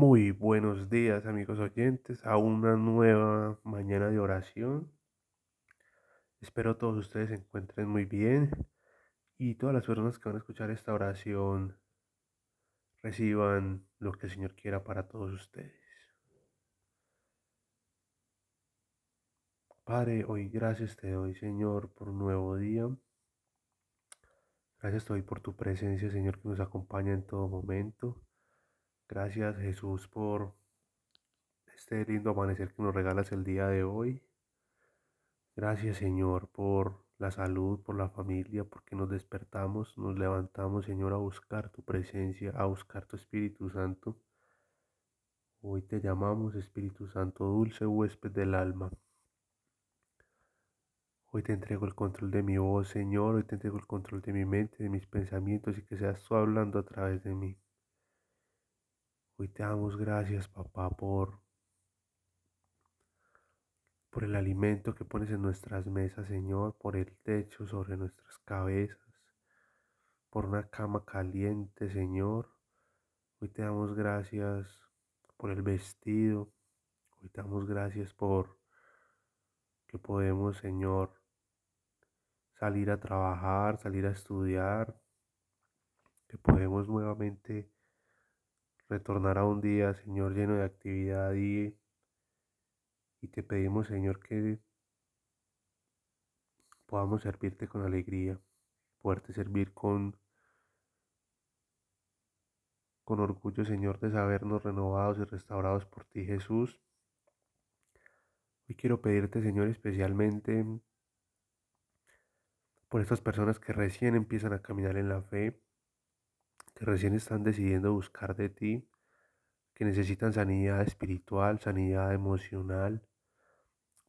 Muy buenos días amigos oyentes a una nueva mañana de oración. Espero todos ustedes se encuentren muy bien y todas las personas que van a escuchar esta oración reciban lo que el Señor quiera para todos ustedes. Padre, hoy gracias te doy Señor por un nuevo día. Gracias te doy por tu presencia Señor que nos acompaña en todo momento. Gracias Jesús por este lindo amanecer que nos regalas el día de hoy. Gracias Señor por la salud, por la familia, porque nos despertamos, nos levantamos Señor a buscar tu presencia, a buscar tu Espíritu Santo. Hoy te llamamos Espíritu Santo, dulce huésped del alma. Hoy te entrego el control de mi voz, Señor. Hoy te entrego el control de mi mente, de mis pensamientos y que seas tú hablando a través de mí. Hoy te damos gracias, papá, por, por el alimento que pones en nuestras mesas, Señor, por el techo sobre nuestras cabezas, por una cama caliente, Señor. Hoy te damos gracias por el vestido. Hoy te damos gracias por que podemos, Señor, salir a trabajar, salir a estudiar, que podemos nuevamente retornar a un día, Señor, lleno de actividad y, y te pedimos, Señor, que podamos servirte con alegría, poderte servir con, con orgullo, Señor, de sabernos renovados y restaurados por ti, Jesús. Hoy quiero pedirte, Señor, especialmente por estas personas que recién empiezan a caminar en la fe, que recién están decidiendo buscar de ti, que necesitan sanidad espiritual, sanidad emocional,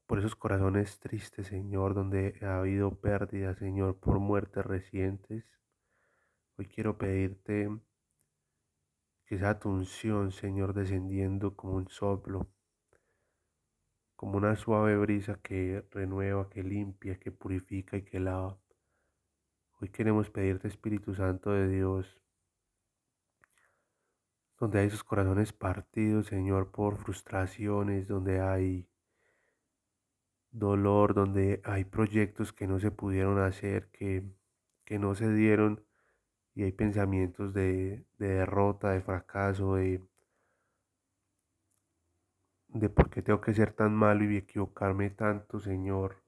por esos corazones tristes, Señor, donde ha habido pérdida, Señor, por muertes recientes. Hoy quiero pedirte que esa tu unción, Señor, descendiendo como un soplo, como una suave brisa que renueva, que limpia, que purifica y que lava. Hoy queremos pedirte, Espíritu Santo de Dios, donde hay esos corazones partidos, Señor, por frustraciones, donde hay dolor, donde hay proyectos que no se pudieron hacer, que, que no se dieron, y hay pensamientos de, de derrota, de fracaso, de, de por qué tengo que ser tan malo y equivocarme tanto, Señor.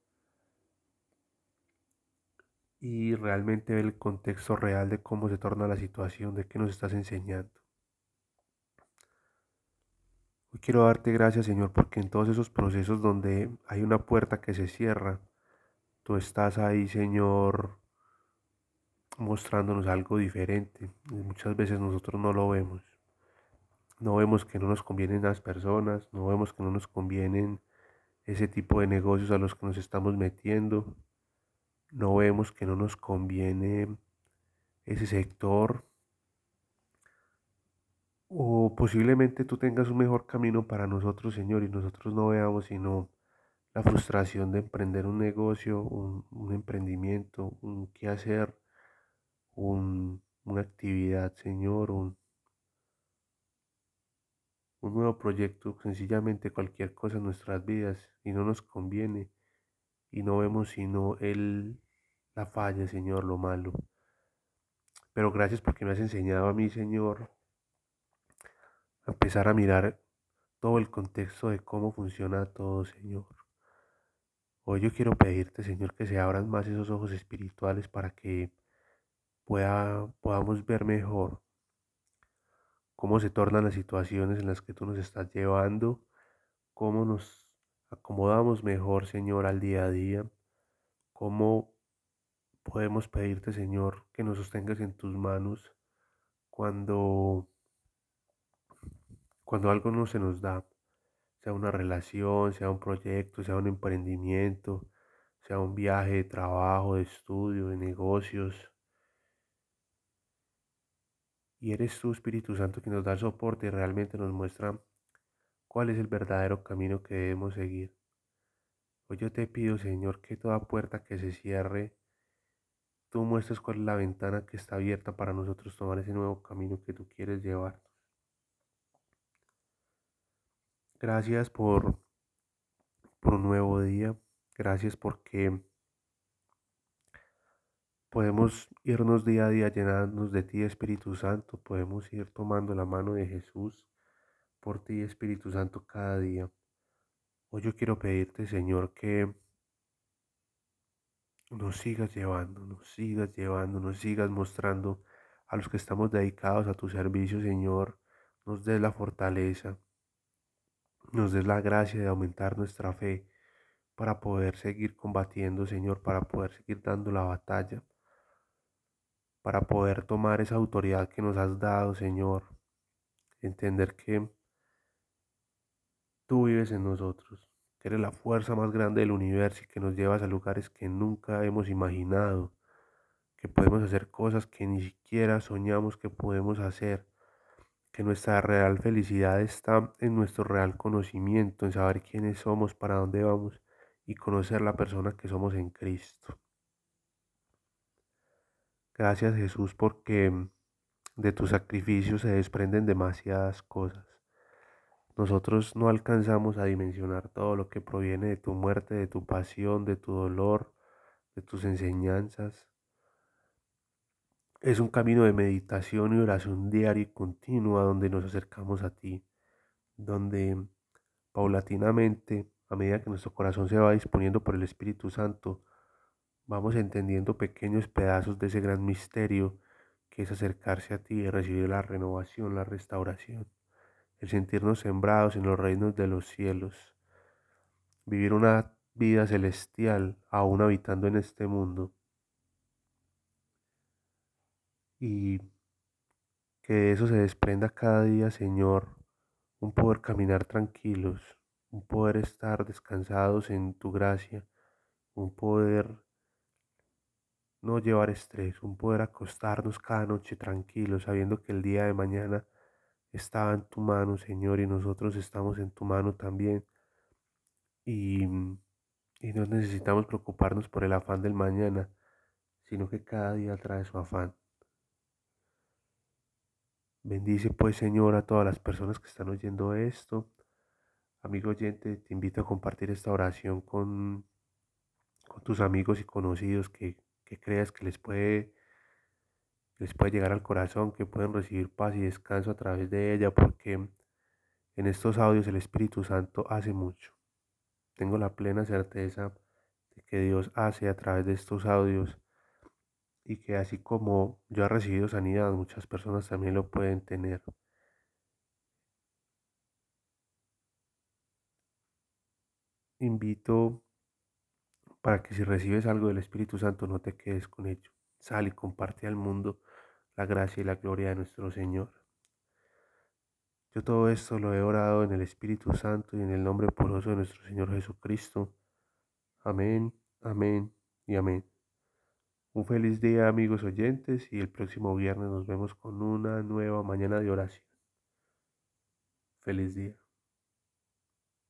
Y realmente ver el contexto real de cómo se torna la situación, de qué nos estás enseñando. Hoy quiero darte gracias, Señor, porque en todos esos procesos donde hay una puerta que se cierra, tú estás ahí, Señor, mostrándonos algo diferente. Y muchas veces nosotros no lo vemos. No vemos que no nos convienen las personas, no vemos que no nos convienen ese tipo de negocios a los que nos estamos metiendo. No vemos que no nos conviene ese sector o posiblemente tú tengas un mejor camino para nosotros, Señor, y nosotros no veamos sino la frustración de emprender un negocio, un, emprendimiento, un qué hacer, un, una actividad, Señor, un, un nuevo proyecto, sencillamente cualquier cosa en nuestras vidas y no nos conviene y no vemos sino el, la falla, Señor, lo malo. Pero gracias porque me has enseñado a mí, Señor, empezar a mirar todo el contexto de cómo funciona todo, Señor. Hoy yo quiero pedirte, Señor, que se abran más esos ojos espirituales para que pueda, podamos ver mejor cómo se tornan las situaciones en las que tú nos estás llevando, cómo nos acomodamos mejor, Señor, al día a día, cómo podemos pedirte, Señor, que nos sostengas en tus manos cuando cuando algo no se nos da, sea una relación, sea un proyecto, sea un emprendimiento, sea un viaje de trabajo, de estudio, de negocios. Y eres tú, Espíritu Santo, que nos da soporte y realmente nos muestra cuál es el verdadero camino que debemos seguir. Hoy yo te pido, Señor, que toda puerta que se cierre, tú muestres cuál es la ventana que está abierta para nosotros tomar ese nuevo camino que tú quieres llevar. Gracias por, por un nuevo día. Gracias porque podemos irnos día a día llenándonos de ti, Espíritu Santo. Podemos ir tomando la mano de Jesús por ti, Espíritu Santo, cada día. Hoy yo quiero pedirte, Señor, que nos sigas llevando, nos sigas llevando, nos sigas mostrando a los que estamos dedicados a tu servicio, Señor, nos des la fortaleza, nos des la gracia de aumentar nuestra fe para poder seguir combatiendo, Señor, para poder seguir dando la batalla, para poder tomar esa autoridad que nos has dado, Señor, entender que tú vives en nosotros, que eres la fuerza más grande del universo y que nos llevas a lugares que nunca hemos imaginado, que podemos hacer cosas que ni siquiera soñamos que podemos hacer, que nuestra real felicidad está en nuestro real conocimiento, en saber quiénes somos, para dónde vamos y conocer la persona que somos en Cristo. Gracias Jesús porque de tu sacrificio se desprenden demasiadas cosas. Nosotros no alcanzamos a dimensionar todo lo que proviene de tu muerte, de tu pasión, de tu dolor, de tus enseñanzas. Es un camino de meditación y oración diaria y continua donde nos acercamos a ti, donde paulatinamente, a medida que nuestro corazón se va disponiendo por el Espíritu Santo, vamos entendiendo pequeños pedazos de ese gran misterio que es acercarse a ti y recibir la renovación, la restauración el sentirnos sembrados en los reinos de los cielos, vivir una vida celestial aún habitando en este mundo y que de eso se desprenda cada día, Señor, un poder caminar tranquilos, un poder estar descansados en tu gracia, un poder no llevar estrés, un poder acostarnos cada noche tranquilos, sabiendo que el día de mañana está en tu mano, Señor, y nosotros estamos en tu mano también. Y, y no necesitamos preocuparnos por el afán del mañana, sino que cada día trae su afán. Bendice pues Señor a todas las personas que están oyendo esto. Amigo oyente, te invito a compartir esta oración con, con tus amigos y conocidos que, que creas que les puede les puede llegar al corazón, que pueden recibir paz y descanso a través de ella, porque en estos audios el Espíritu Santo hace mucho. Tengo la plena certeza de que Dios hace a través de estos audios y que así como yo he recibido sanidad, muchas personas también lo pueden tener. Invito para que si recibes algo del Espíritu Santo no te quedes con ello. Sal y comparte al mundo la gracia y la gloria de nuestro Señor. Yo todo esto lo he orado en el Espíritu Santo y en el nombre poroso de nuestro Señor Jesucristo. Amén, amén y amén. Un feliz día amigos oyentes y el próximo viernes nos vemos con una nueva mañana de oración. Feliz día.